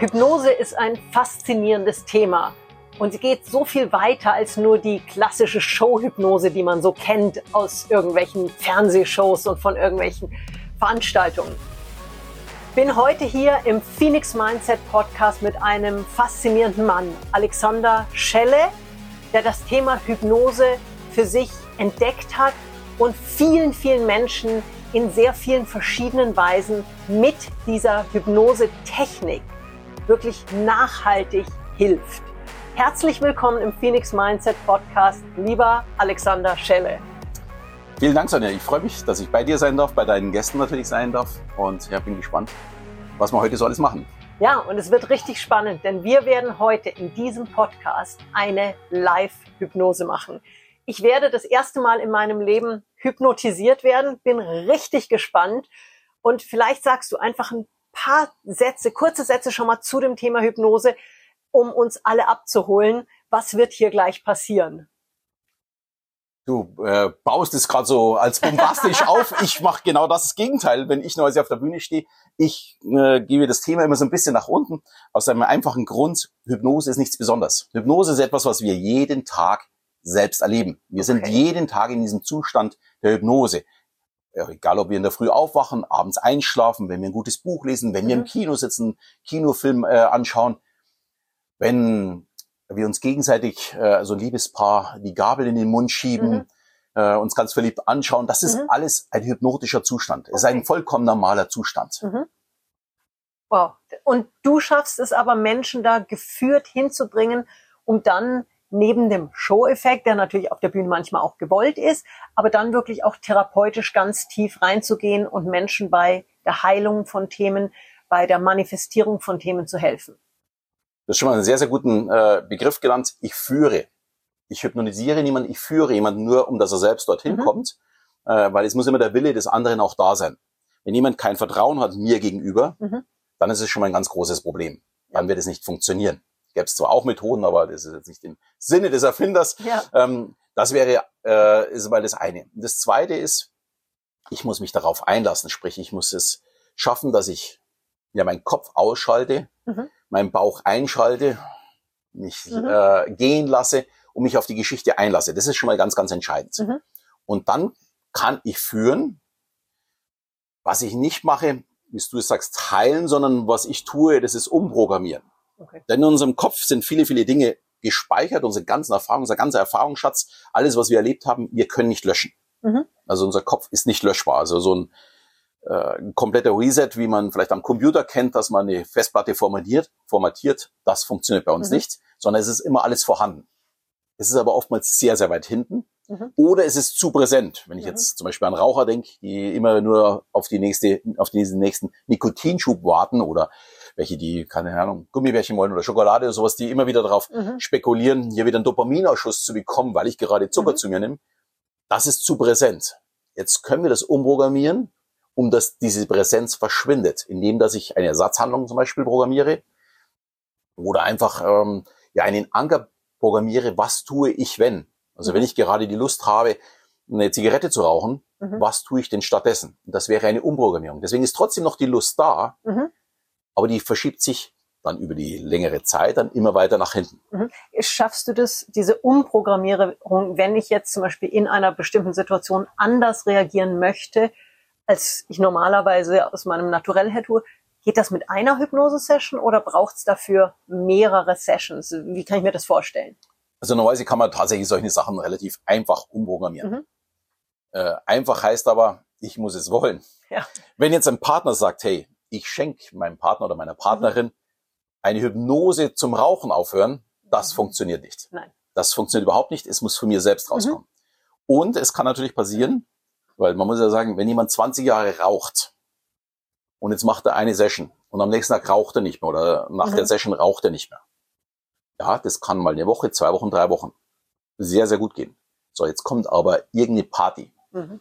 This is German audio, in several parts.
Hypnose ist ein faszinierendes Thema und sie geht so viel weiter als nur die klassische Showhypnose, die man so kennt aus irgendwelchen Fernsehshows und von irgendwelchen Veranstaltungen. Bin heute hier im Phoenix Mindset Podcast mit einem faszinierenden Mann, Alexander Schelle, der das Thema Hypnose für sich entdeckt hat und vielen, vielen Menschen in sehr vielen verschiedenen Weisen mit dieser Hypnose-Technik wirklich nachhaltig hilft. Herzlich willkommen im Phoenix Mindset Podcast, lieber Alexander Schelle. Vielen Dank, Sonja. Ich freue mich, dass ich bei dir sein darf, bei deinen Gästen natürlich sein darf. Und ja, bin gespannt, was wir heute so alles machen. Ja, und es wird richtig spannend, denn wir werden heute in diesem Podcast eine Live-Hypnose machen. Ich werde das erste Mal in meinem Leben hypnotisiert werden, bin richtig gespannt. Und vielleicht sagst du einfach ein paar Sätze, kurze Sätze schon mal zu dem Thema Hypnose, um uns alle abzuholen. Was wird hier gleich passieren? Du äh, baust es gerade so als bombastisch auf. Ich mache genau das Gegenteil, wenn ich neu auf der Bühne stehe. Ich äh, gebe das Thema immer so ein bisschen nach unten, aus einem einfachen Grund. Hypnose ist nichts Besonderes. Hypnose ist etwas, was wir jeden Tag selbst erleben. Wir okay. sind jeden Tag in diesem Zustand der Hypnose egal ob wir in der Früh aufwachen, abends einschlafen, wenn wir ein gutes Buch lesen, wenn wir im mhm. Kino sitzen, Kinofilm äh, anschauen, wenn wir uns gegenseitig, äh, so ein Liebespaar, die Gabel in den Mund schieben, mhm. äh, uns ganz verliebt anschauen, das ist mhm. alles ein hypnotischer Zustand. Es okay. ist ein vollkommen normaler Zustand. Mhm. Wow. Und du schaffst es aber, Menschen da geführt hinzubringen, um dann neben dem Show-Effekt, der natürlich auf der Bühne manchmal auch gewollt ist, aber dann wirklich auch therapeutisch ganz tief reinzugehen und Menschen bei der Heilung von Themen, bei der Manifestierung von Themen zu helfen. Du hast schon mal einen sehr, sehr guten äh, Begriff genannt. Ich führe. Ich hypnotisiere niemanden, ich führe jemanden nur, um dass er selbst dorthin mhm. kommt, äh, weil es muss immer der Wille des anderen auch da sein. Wenn jemand kein Vertrauen hat mir gegenüber, mhm. dann ist es schon mal ein ganz großes Problem. Dann wird es nicht funktionieren gäbe es zwar auch Methoden, aber das ist jetzt nicht im Sinne des Erfinders. Ja. Ähm, das wäre äh, ist mal das eine. Das zweite ist, ich muss mich darauf einlassen, sprich, ich muss es schaffen, dass ich ja meinen Kopf ausschalte, mhm. meinen Bauch einschalte, mich mhm. äh, gehen lasse und mich auf die Geschichte einlasse. Das ist schon mal ganz, ganz entscheidend. Mhm. Und dann kann ich führen, was ich nicht mache, wie du es sagst, heilen, sondern was ich tue, das ist umprogrammieren. Okay. Denn in unserem Kopf sind viele, viele Dinge gespeichert, unsere ganzen Erfahrungen, unser ganzer Erfahrungsschatz, alles, was wir erlebt haben, wir können nicht löschen. Mhm. Also unser Kopf ist nicht löschbar. Also so ein, äh, ein kompletter Reset, wie man vielleicht am Computer kennt, dass man eine Festplatte formatiert, formatiert, das funktioniert bei uns mhm. nicht, sondern es ist immer alles vorhanden. Es ist aber oftmals sehr, sehr weit hinten. Mhm. Oder es ist zu präsent. Wenn ich mhm. jetzt zum Beispiel an Raucher denke, die immer nur auf die nächste, auf diesen nächsten Nikotinschub warten oder welche, die, keine Ahnung, Gummibärchen wollen oder Schokolade oder sowas, die immer wieder darauf mhm. spekulieren, hier wieder einen Dopaminausschuss zu bekommen, weil ich gerade Zucker mhm. zu mir nehme. Das ist zu präsent. Jetzt können wir das umprogrammieren, um dass diese Präsenz verschwindet, indem dass ich eine Ersatzhandlung zum Beispiel programmiere oder einfach ähm, ja einen Anker programmiere, was tue ich wenn. Also mhm. wenn ich gerade die Lust habe, eine Zigarette zu rauchen, mhm. was tue ich denn stattdessen? das wäre eine Umprogrammierung. Deswegen ist trotzdem noch die Lust da, mhm aber die verschiebt sich dann über die längere Zeit dann immer weiter nach hinten. Mhm. Schaffst du das, diese Umprogrammierung, wenn ich jetzt zum Beispiel in einer bestimmten Situation anders reagieren möchte, als ich normalerweise aus meinem Naturell her tue, geht das mit einer Hypnose-Session oder braucht es dafür mehrere Sessions? Wie kann ich mir das vorstellen? Also normalerweise kann man tatsächlich solche Sachen relativ einfach umprogrammieren. Mhm. Äh, einfach heißt aber, ich muss es wollen. Ja. Wenn jetzt ein Partner sagt, hey, ich schenke meinem Partner oder meiner Partnerin eine Hypnose zum Rauchen aufhören, das mhm. funktioniert nicht. Nein. Das funktioniert überhaupt nicht. Es muss von mir selbst rauskommen. Mhm. Und es kann natürlich passieren, weil man muss ja sagen, wenn jemand 20 Jahre raucht und jetzt macht er eine Session und am nächsten Tag raucht er nicht mehr oder nach mhm. der Session raucht er nicht mehr. Ja, das kann mal eine Woche, zwei Wochen, drei Wochen sehr, sehr gut gehen. So, jetzt kommt aber irgendeine Party. Mhm.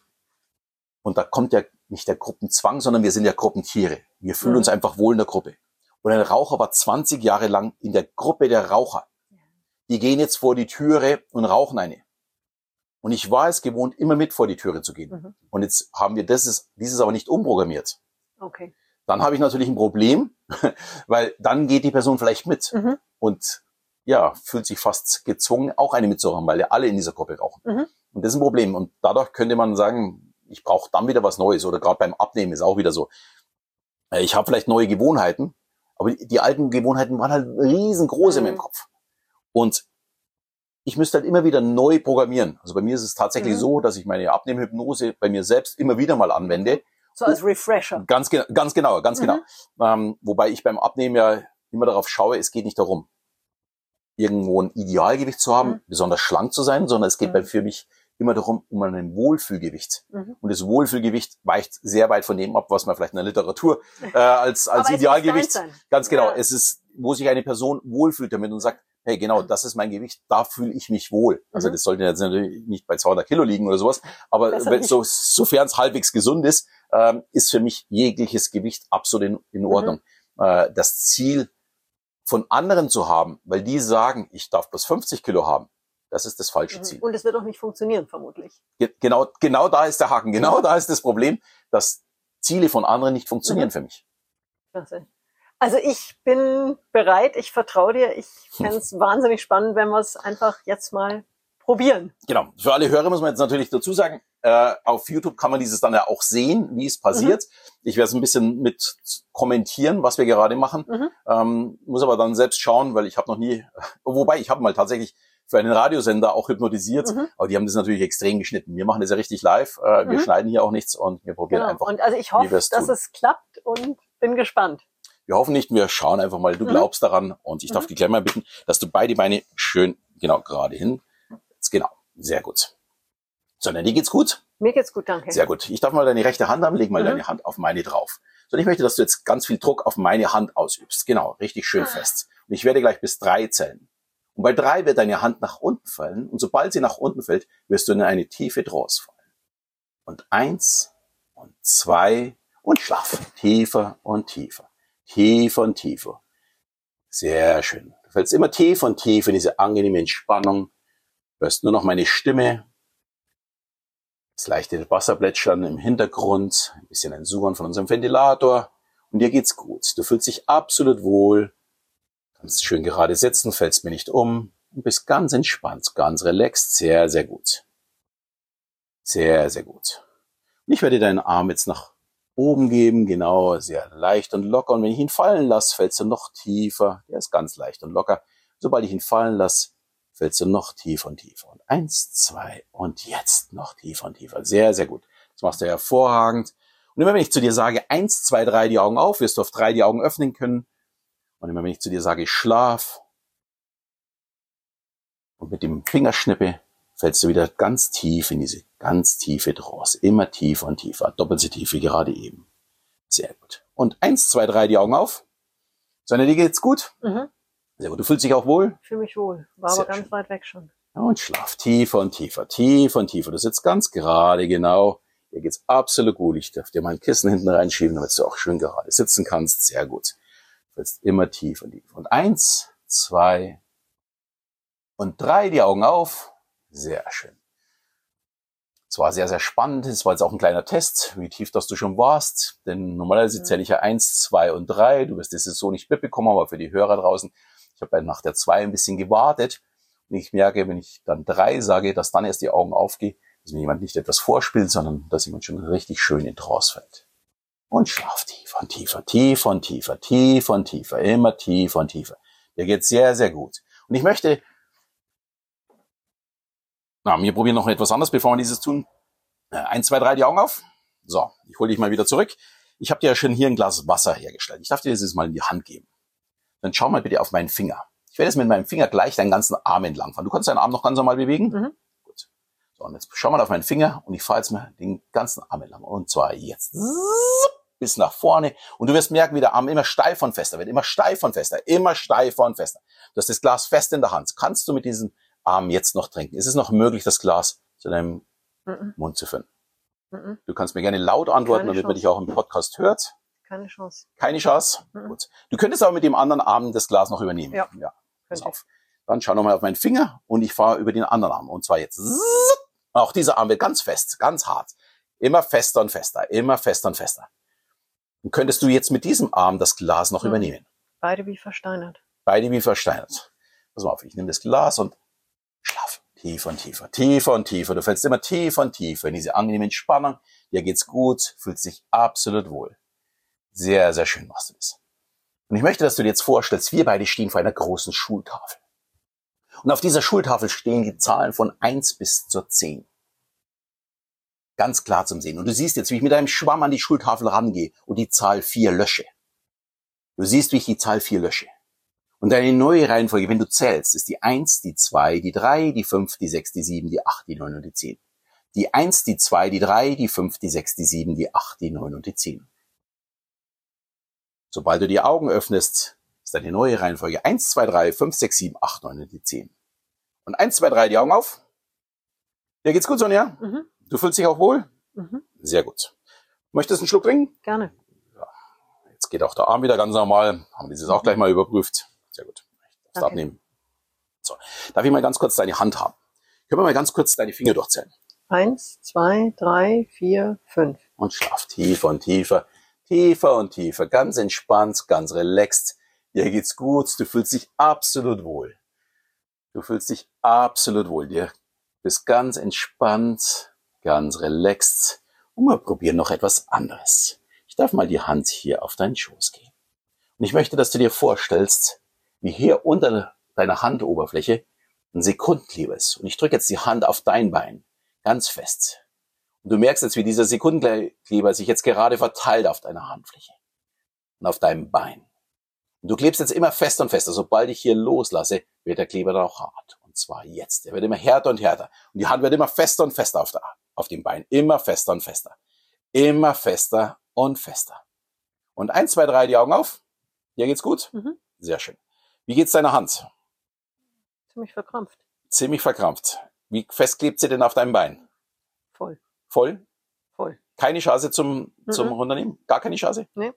Und da kommt ja nicht der Gruppenzwang, sondern wir sind ja Gruppentiere. Wir fühlen mhm. uns einfach wohl in der Gruppe. Und ein Raucher war 20 Jahre lang in der Gruppe der Raucher. Die gehen jetzt vor die Türe und rauchen eine. Und ich war es gewohnt, immer mit vor die Türe zu gehen. Mhm. Und jetzt haben wir das, ist, dieses aber nicht umprogrammiert. Okay. dann habe ich natürlich ein Problem, weil dann geht die Person vielleicht mit Mhm. und ja, fühlt sich fast gezwungen, auch eine mitzumachen, weil ja alle in dieser Gruppe rauchen. Mhm. Und das ist ein Problem. Und dadurch könnte man sagen, ich brauche dann wieder was Neues. Oder gerade beim Abnehmen ist auch wieder so. Äh, Ich habe vielleicht neue Gewohnheiten, aber die, die alten Gewohnheiten waren halt riesengroß in Mhm. meinem Kopf. Und ich müsste halt immer wieder neu programmieren. Also bei mir ist es tatsächlich Mhm. so, dass ich meine Abnehmhypnose bei mir selbst immer wieder mal anwende. So als Refresher. Ganz, ge- ganz genau, ganz Mhm. genau. Ähm, wobei ich beim Abnehmen ja immer darauf schaue, es geht nicht darum, irgendwo ein Idealgewicht zu haben, Mhm. besonders schlank zu sein, sondern es geht Mhm. bei für mich immer darum, um ein Wohlfühlgewicht. Mhm. Und das Wohlfühlgewicht weicht sehr weit von dem ab, was man vielleicht in der Literatur äh, als, als Idealgewicht. Ganz genau. Ja. Es ist, wo sich eine Person wohlfühlt damit und sagt, hey, genau, das ist mein Gewicht, da fühle ich mich wohl. Also Mhm. das sollte jetzt natürlich nicht bei 200 Kilo liegen oder sowas, aber wenn, so, sofern es halbwegs gesund ist, ähm, ist für mich jegliches Gewicht absolut in, in Ordnung. Äh, das Ziel von anderen zu haben, weil die sagen, ich darf bloß 50 Kilo haben, das ist das falsche Mhm. Ziel. Und es wird auch nicht funktionieren, vermutlich. Ge genau, genau da ist der Haken, genau da ist das Problem, dass Ziele von anderen nicht funktionieren Mhm. für mich. Klasse. Also ich bin bereit, ich vertraue dir. Ich fände es wahnsinnig spannend, wenn wir es einfach jetzt mal probieren. Genau. Für alle Hörer muss man jetzt natürlich dazu sagen, äh, auf YouTube kann man dieses dann ja auch sehen, wie es passiert. Ich werde es ein bisschen mit kommentieren, was wir gerade machen. Mhm. Ähm, muss aber dann selbst schauen, weil ich habe noch nie, wobei ich habe mal tatsächlich für einen Radiosender auch hypnotisiert, Mhm. aber die haben das natürlich extrem geschnitten. Wir machen das ja richtig live, äh, wir Mhm. schneiden hier auch nichts und wir probieren Genau. einfach. Und also ich hoffe, wir dass tun. es klappt und bin gespannt. Wir hoffen nicht, wir schauen einfach mal. Du Mhm. glaubst daran und ich darf Mhm. gleich mal bitten, dass du beide Beine schön, genau, gerade hin. Jetzt genau. Sehr gut. So, dir geht's gut? Mir geht's gut, danke. Sehr gut. Ich darf mal deine rechte Hand haben, leg mal Mhm. deine Hand auf meine drauf. So, und ich möchte, dass du jetzt ganz viel Druck auf meine Hand ausübst. Genau, richtig schön Ah. fest. Und ich werde gleich bis drei zählen. Und bei drei wird deine Hand nach unten fallen. Und sobald sie nach unten fällt, wirst du in eine tiefe Trance fallen. Und eins und zwei und schlaf. Tiefer und tiefer. Tiefer und tiefer. Sehr schön. Du fällst immer tiefer und tiefer in diese angenehme Entspannung. Du hörst nur noch meine Stimme. Das leichte Wasserplätschern im Hintergrund, ein bisschen ein Surren von unserem Ventilator und dir geht's gut. Du fühlst dich absolut wohl, kannst schön gerade sitzen, fällst mir nicht um und bist ganz entspannt, ganz relaxed, sehr, sehr gut. Sehr, sehr gut. Und ich werde deinen Arm jetzt nach oben geben, genau, sehr leicht und locker. Und wenn ich ihn fallen lasse, fällst du noch tiefer. Der ist ganz leicht und locker. Sobald ich ihn fallen lasse, fällst du noch tiefer und tiefer. Und eins, zwei und jetzt noch tiefer und tiefer. Sehr, sehr gut. Das machst du hervorragend. Und immer wenn ich zu dir sage, eins, zwei, drei, die Augen auf, wirst du auf drei die Augen öffnen können. Und immer wenn ich zu dir sage, schlaf, und mit dem Fingerschnippe fällst du wieder ganz tief in diese ganz tiefe Trance. Immer tiefer und tiefer. Doppelt so tief wie gerade eben. Sehr gut. Und eins, zwei, drei, die Augen auf. Sonne, dir geht's gut? Mhm. Sehr gut. Du fühlst dich auch wohl? Fühle mich wohl. War Sehr aber ganz schön. weit weg schon. Ja, Und schlaf tiefer und tiefer, tiefer und tiefer. Du sitzt ganz gerade, genau. Dir geht's absolut gut. Ich darf dir mal ein Kissen hinten reinschieben, damit du auch schön gerade sitzen kannst. Sehr gut. Willst immer tiefer und tiefer. Und eins, zwei und drei, die Augen auf. Sehr schön. Es war sehr, sehr spannend. Es war jetzt auch ein kleiner Test, wie tief das du schon warst. Denn normalerweise Mhm. zähle ich ja eins, zwei und drei. Du wirst das jetzt so nicht mitbekommen, aber für die Hörer draußen, ich habe nach der zwei ein bisschen gewartet. Und ich merke, wenn ich dann drei sage, dass dann erst die Augen aufgehen, dass mir jemand nicht etwas vorspielt, sondern dass jemand schon richtig schön in Trance fällt. Und schlaf tiefer und tiefer, tiefer und tiefer, tiefer und tiefer, immer tiefer und tiefer. Dir geht's sehr, sehr gut. Und ich möchte, na, wir probieren noch etwas anderes, bevor wir dieses tun. Äh, Eins, zwei, drei, die Augen auf. So, ich hole dich mal wieder zurück. Ich habe dir ja schon hier ein Glas Wasser hergestellt. Ich darf dir das jetzt mal in die Hand geben. Dann schau mal bitte auf meinen Finger. Ich werde jetzt mit meinem Finger gleich deinen ganzen Arm entlang fahren. Du kannst deinen Arm noch ganz normal bewegen. Mhm. Gut. So, und jetzt schau mal auf meinen Finger und ich fahre jetzt mal den ganzen Arm entlang. Und zwar jetzt bis nach vorne. Und du wirst merken, wie der Arm immer steifer und fester wird. Immer steifer und fester. Immer steifer und fester. Du hast das Glas fest in der Hand. Kannst du mit diesem Arm jetzt noch trinken? Ist es noch möglich, das Glas zu deinem Mhm. Mund zu führen? Mhm. Du kannst mir gerne laut antworten, Keine damit man Chance. dich auch im Podcast hört. Keine Chance. Keine Chance? Mhm. Gut. Du könntest aber mit dem anderen Arm das Glas noch übernehmen. Ja. ja. Pass auf. Dann schau nochmal auf meinen Finger und ich fahre über den anderen Arm. Und zwar jetzt. Auch dieser Arm wird ganz fest, ganz hart. Immer fester und fester, immer fester und fester. Und könntest du jetzt mit diesem Arm das Glas noch Mhm. übernehmen? Beide wie versteinert. Beide wie versteinert. Pass mal auf, ich nehme das Glas und schlaf. Tiefer und tiefer, tiefer und tiefer. Du fällst immer tiefer und tiefer in diese angenehme Entspannung. Dir geht's gut, fühlst dich absolut wohl. Sehr, sehr schön machst du das. Und ich möchte, dass du dir jetzt vorstellst, wir beide stehen vor einer großen Schultafel. Und auf dieser Schultafel stehen die Zahlen von 1 bis zur 10. Ganz klar zum Sehen. Und du siehst jetzt, wie ich mit einem Schwamm an die Schultafel rangehe und die Zahl 4 lösche. Du siehst, wie ich die Zahl 4 lösche. Und deine neue Reihenfolge, wenn du zählst, ist die 1, die 2, die 3, die 5, die 6, die 7, die 8, die 9 und die 10. Die 1, die 2, die 3, die 5, die 6, die 7, die 8, die 9 und die 10. Sobald du die Augen öffnest, ist deine neue Reihenfolge 1, 2, 3, 5, 6, 7, 8, 9 und die 10. Und 1, 2, 3, die Augen auf. Dir geht's gut, Sonja? Mhm. Du fühlst dich auch wohl? Mhm. Sehr gut. Möchtest du einen Schluck trinken? Gerne. Jetzt geht auch der Arm wieder ganz normal. Haben wir dieses auch gleich mal überprüft. Sehr gut. Ich Danke. abnehmen. So. Darf ich mal ganz kurz deine Hand haben? Können wir mal ganz kurz deine Finger durchzählen? Eins, zwei, drei, vier, fünf. Und schlaf tiefer und tiefer, tiefer und tiefer, ganz entspannt, ganz relaxed. Dir geht's gut, du fühlst dich absolut wohl. Du fühlst dich absolut wohl. Dir bist ganz entspannt, ganz relaxed. Und wir probieren noch etwas anderes. Ich darf mal die Hand hier auf deinen Schoß gehen. Und ich möchte, dass du dir vorstellst, wie hier unter deiner Handoberfläche ein Sekundenkleber ist. Und ich drücke jetzt die Hand auf dein Bein ganz fest. Und du merkst jetzt, wie dieser Sekundenkleber sich jetzt gerade verteilt auf deiner Handfläche und auf deinem Bein. Und du klebst jetzt immer fester und fester. Sobald ich hier loslasse, wird der Kleber dann auch hart. Und zwar jetzt. Er wird immer härter und härter. Und die Hand wird immer fester und fester auf, der, auf dem Bein. Immer fester und fester. Immer fester und fester. Und eins, zwei, drei, die Augen auf. Dir geht's gut? Mhm. Sehr schön. Wie geht's deiner Hand? Ziemlich verkrampft. Ziemlich verkrampft. Wie fest klebt sie denn auf deinem Bein? Voll. Voll? Voll. Keine Chance zum, zum Mhm. Runternehmen? Gar keine Chance? Mhm.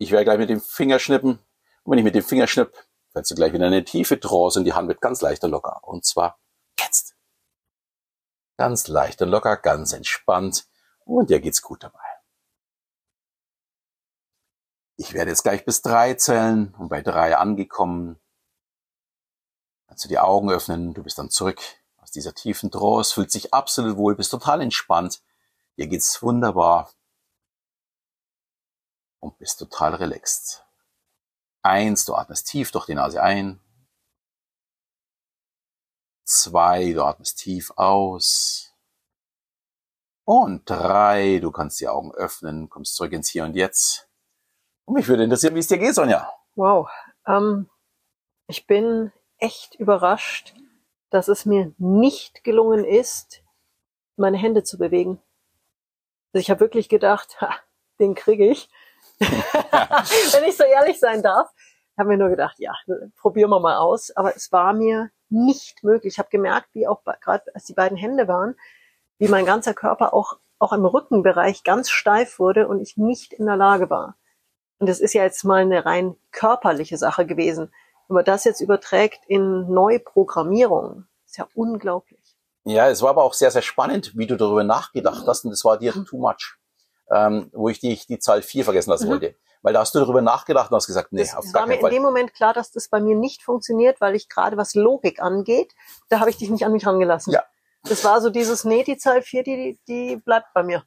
Ich werde gleich mit dem Finger schnippen. Und wenn ich mit dem Finger schnipp, fällst du gleich wieder in eine tiefe Trance und die Hand wird ganz leicht und locker. Und zwar jetzt. Ganz leicht und locker, ganz entspannt. Und dir geht's gut dabei. Ich werde jetzt gleich bis drei zählen und bei drei angekommen. Kannst du die Augen öffnen, du bist dann zurück aus dieser tiefen Trance, fühlt sich absolut wohl, bist total entspannt. Dir geht's wunderbar und bist total relaxed. Eins, du atmest tief durch die Nase ein. Zwei, du atmest tief aus. Und drei, du kannst die Augen öffnen, kommst zurück ins Hier und Jetzt. Und mich würde interessieren, wie es dir geht, Sonja. Wow. Ähm, ich bin echt überrascht, dass es mir nicht gelungen ist, meine Hände zu bewegen. Also ich habe wirklich gedacht, ha, den kriege ich. Wenn ich so ehrlich sein darf, habe mir nur gedacht, ja, probieren wir mal aus. Aber es war mir nicht möglich. Ich habe gemerkt, wie auch gerade als die beiden Hände waren, wie mein ganzer Körper auch auch im Rückenbereich ganz steif wurde und ich nicht in der Lage war. Und das ist ja jetzt mal eine rein körperliche Sache gewesen. Wenn man das jetzt überträgt in Neuprogrammierung, ist ja unglaublich. Ja, es war aber auch sehr, sehr spannend, wie du darüber nachgedacht hast. Und das war dir too much. Ähm, wo ich die, die Zahl 4 vergessen lassen Mhm. wollte. Weil da hast du darüber nachgedacht und hast gesagt, nee, das auf gar war mir keinen in Fall. dem Moment klar, dass das bei mir nicht funktioniert, weil ich gerade was Logik angeht, da habe ich dich nicht an mich rangelassen. Ja. Das war so dieses, nee, die Zahl 4, die, die, bleibt bei mir.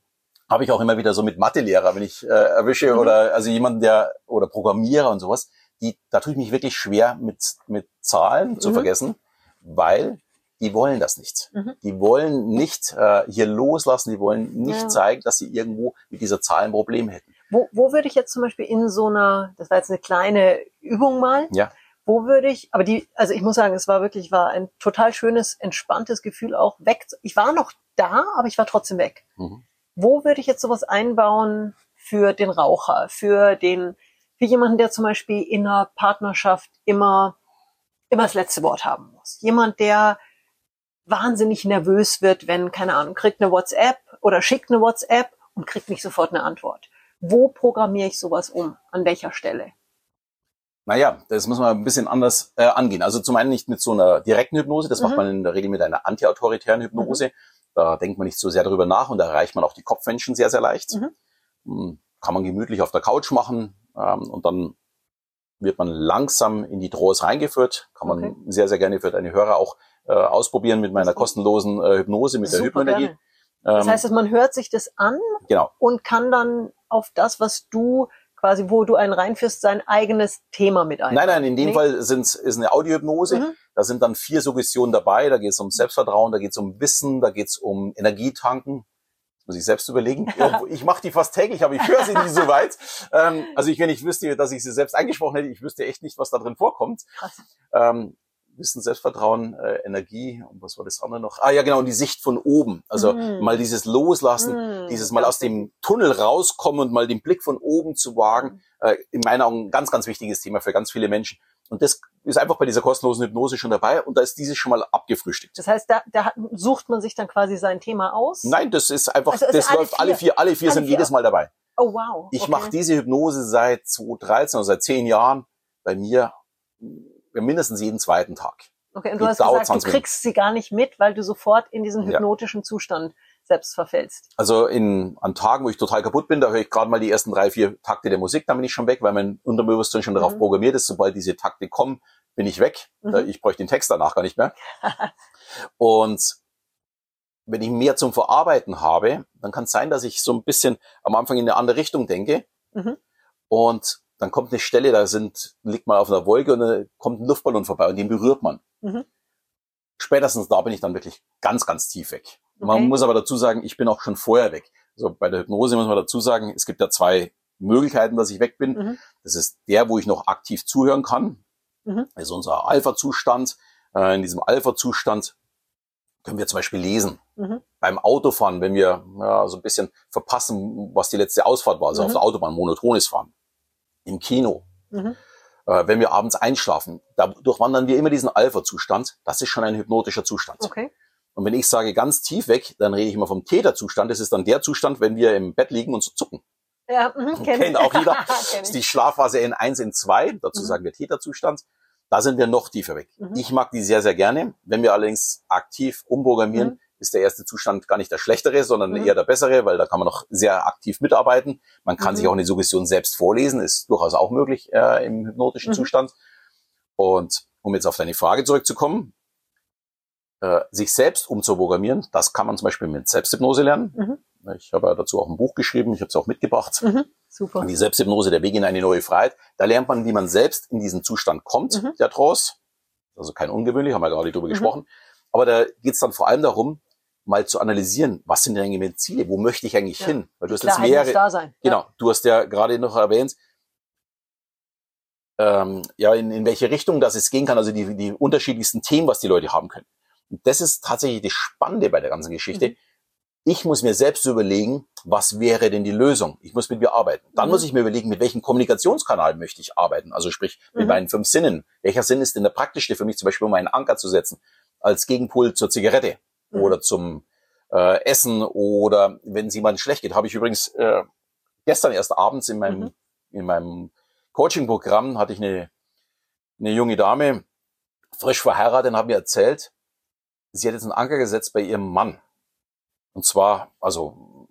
habe ich auch immer wieder so mit Mathelehrer, wenn ich äh, erwische Mhm. oder also jemanden, der oder Programmierer und sowas, die da tue ich mich wirklich schwer mit mit Zahlen zu Mhm. vergessen, weil die wollen das nicht. Mhm. Die wollen nicht äh, hier loslassen, die wollen nicht Ja. zeigen, dass sie irgendwo mit dieser Zahl ein Problem hätten. Wo, wo würde ich jetzt zum Beispiel in so einer, das war jetzt eine kleine Übung mal, Ja. wo würde ich, aber die, also ich muss sagen, es war wirklich, war ein total schönes, entspanntes Gefühl auch weg. Ich war noch da, aber ich war trotzdem weg. Mhm. Wo würde ich jetzt sowas einbauen für den Raucher, für den, für jemanden, der zum Beispiel in einer Partnerschaft immer, immer das letzte Wort haben muss? Jemand, der wahnsinnig nervös wird, wenn, keine Ahnung, kriegt eine WhatsApp oder schickt eine WhatsApp und kriegt nicht sofort eine Antwort. Wo programmiere ich sowas um? An welcher Stelle? Naja, das muss man ein bisschen anders äh, angehen. Also zum einen nicht mit so einer direkten Hypnose, das Mhm. macht man in der Regel mit einer antiautoritären Hypnose. Da denkt man nicht so sehr darüber nach und da erreicht man auch die Kopfmenschen sehr, sehr leicht. Mhm. Hm, Kann man gemütlich auf der Couch machen ähm, und dann wird man langsam in die Trance reingeführt. Kann man Okay. sehr, sehr gerne für deine Hörer auch äh, ausprobieren mit meiner kostenlosen äh, Hypnose, mit der Super Hypnoenergie. gerne. Das Ähm, heißt, dass man hört sich das an genau. und kann dann auf das, was du quasi, wo du einen reinführst, sein eigenes Thema mit ein. Nein, nein, in dem Nee. Fall sind's, ist eine Audiohypnose. Mhm. Da sind dann vier Suggestionen dabei. Da geht es um Selbstvertrauen, da geht es um Wissen, da geht es um Energietanken. Muss ich selbst überlegen. Ich mache die fast täglich, aber ich höre sie nicht so weit. Ähm, also ich, wenn ich wüsste, dass ich sie selbst eingesprochen hätte, ich wüsste echt nicht, was da drin vorkommt. Ähm, Wissen, Selbstvertrauen, äh, Energie und was war das andere noch? Ah ja, genau, und die Sicht von oben. Also Mhm. mal dieses Loslassen, Mhm. dieses mal aus dem Tunnel rauskommen und mal den Blick von oben zu wagen. Äh, in meinen Augen ein ganz, ganz wichtiges Thema für ganz viele Menschen. Und das ist einfach bei dieser kostenlosen Hypnose schon dabei und da ist dieses schon mal abgefrühstückt. Das heißt, da, da sucht man sich dann quasi sein Thema aus. Nein, das ist einfach, Also das alle läuft alle vier. vier, alle vier Alle sind vier. jedes Mal dabei. Oh wow. Ich okay. mache diese Hypnose seit 2013 oder seit zehn Jahren bei mir mindestens jeden zweiten Tag. Okay, und die du hast dauert gesagt, du 20 Minuten. kriegst sie gar nicht mit, weil du sofort in diesen Ja. hypnotischen Zustand selbst verfällst. Also in, an Tagen, wo ich total kaputt bin, da höre ich gerade mal die ersten drei, vier Takte der Musik, dann bin ich schon weg, weil mein Unterbewusstsein schon darauf Mhm. programmiert ist, sobald diese Takte kommen, bin ich weg. Mhm. Ich bräuchte den Text danach gar nicht mehr. Und wenn ich mehr zum Verarbeiten habe, dann kann es sein, dass ich so ein bisschen am Anfang in eine andere Richtung denke. Mhm. Und dann kommt eine Stelle, da sind, liegt man auf einer Wolke und dann kommt ein Luftballon vorbei und den berührt man. Mhm. Spätestens da bin ich dann wirklich ganz, ganz tief weg. Man Okay. muss aber dazu sagen, ich bin auch schon vorher weg. Also bei der Hypnose muss man dazu sagen, es gibt ja zwei Möglichkeiten, dass ich weg bin. Mhm. Das ist der, wo ich noch aktiv zuhören kann. Mhm. Das ist unser Alpha-Zustand. Äh, In diesem Alpha-Zustand können wir zum Beispiel lesen. Mhm. Beim Autofahren, wenn wir ja, so ein bisschen verpassen, was die letzte Ausfahrt war, also Mhm. auf der Autobahn, monotones Fahren. Im Kino, Mhm. Äh, wenn wir abends einschlafen, da durchwandern wir immer diesen Alpha-Zustand. Das ist schon ein hypnotischer Zustand. Okay. Und wenn ich sage ganz tief weg, dann rede ich immer vom Täterzustand. Das ist dann der Zustand, wenn wir im Bett liegen und so zucken. Ja, mhm, kenn Kennt auch jeder. Das ist die Schlafphase N1, N2. Dazu Mhm. sagen wir Täterzustand. Da sind wir noch tiefer weg. Mhm. Ich mag die sehr, sehr gerne. Wenn wir allerdings aktiv umprogrammieren, Mhm. Ist der erste Zustand gar nicht der schlechtere, sondern Mhm. eher der bessere, weil da kann man noch sehr aktiv mitarbeiten. Man kann Mhm. sich auch eine Suggestion selbst vorlesen, ist durchaus auch möglich äh, im hypnotischen Mhm. Zustand. Und um jetzt auf deine Frage zurückzukommen, äh, sich selbst umzuprogrammieren, das kann man zum Beispiel mit Selbsthypnose lernen. Mhm. Ich habe ja dazu auch ein Buch geschrieben, ich habe es auch mitgebracht. Mhm. Super. Und die Selbsthypnose, der Weg in eine neue Freiheit, da lernt man, wie man selbst in diesen Zustand kommt, Mhm. der Trance. Also kein ungewöhnlich, haben wir gerade drüber gesprochen. Aber da geht es dann vor allem darum, mal zu analysieren, was sind denn eigentlich meine Ziele? Wo möchte ich eigentlich Ja. hin? Weil du hast jetzt Klarheit mehrere, da sein. genau, du hast ja gerade noch erwähnt, ähm, ja, in, in welche Richtung das es gehen kann, also die, die unterschiedlichsten Themen, was die Leute haben können. Und das ist tatsächlich das Spannende bei der ganzen Geschichte. Mhm. Ich muss mir selbst überlegen, was wäre denn die Lösung? Ich muss mit mir arbeiten. Dann Mhm. muss ich mir überlegen, mit welchem Kommunikationskanal möchte ich arbeiten? Also sprich, mit Mhm. meinen fünf Sinnen. Welcher Sinn ist denn der praktischste für mich, zum Beispiel, um einen Anker zu setzen, als Gegenpol zur Zigarette Mhm. oder zum äh, Essen oder wenn es jemandem schlecht geht. Habe ich übrigens äh, gestern erst abends in meinem, Mhm. in meinem Coaching-Programm hatte ich eine, eine junge Dame, frisch verheiratet, und hat mir erzählt, sie hat jetzt einen Anker gesetzt bei ihrem Mann. Und zwar, also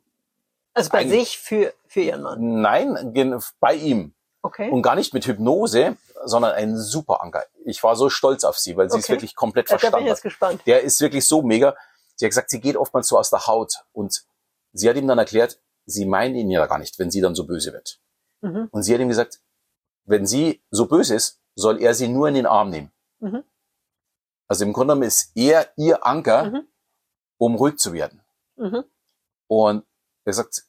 Also bei sich für, für ihren Mann. nein, bei ihm. Okay. Und gar nicht mit Hypnose, sondern ein super Anker. Ich war so stolz auf sie, weil sie Okay. wirklich komplett Ja, da bin verstanden ich jetzt gespannt. Der ist wirklich so mega. Sie hat gesagt, sie geht oftmals so aus der Haut. Und sie hat ihm dann erklärt, sie meint ihn ja gar nicht, wenn sie dann so böse wird. Mhm. Und sie hat ihm gesagt, wenn sie so böse ist, soll er sie nur in den Arm nehmen. Mhm. Also im Grunde genommen ist er ihr Anker, Mhm. um ruhig zu werden. Mhm. Und er sagt,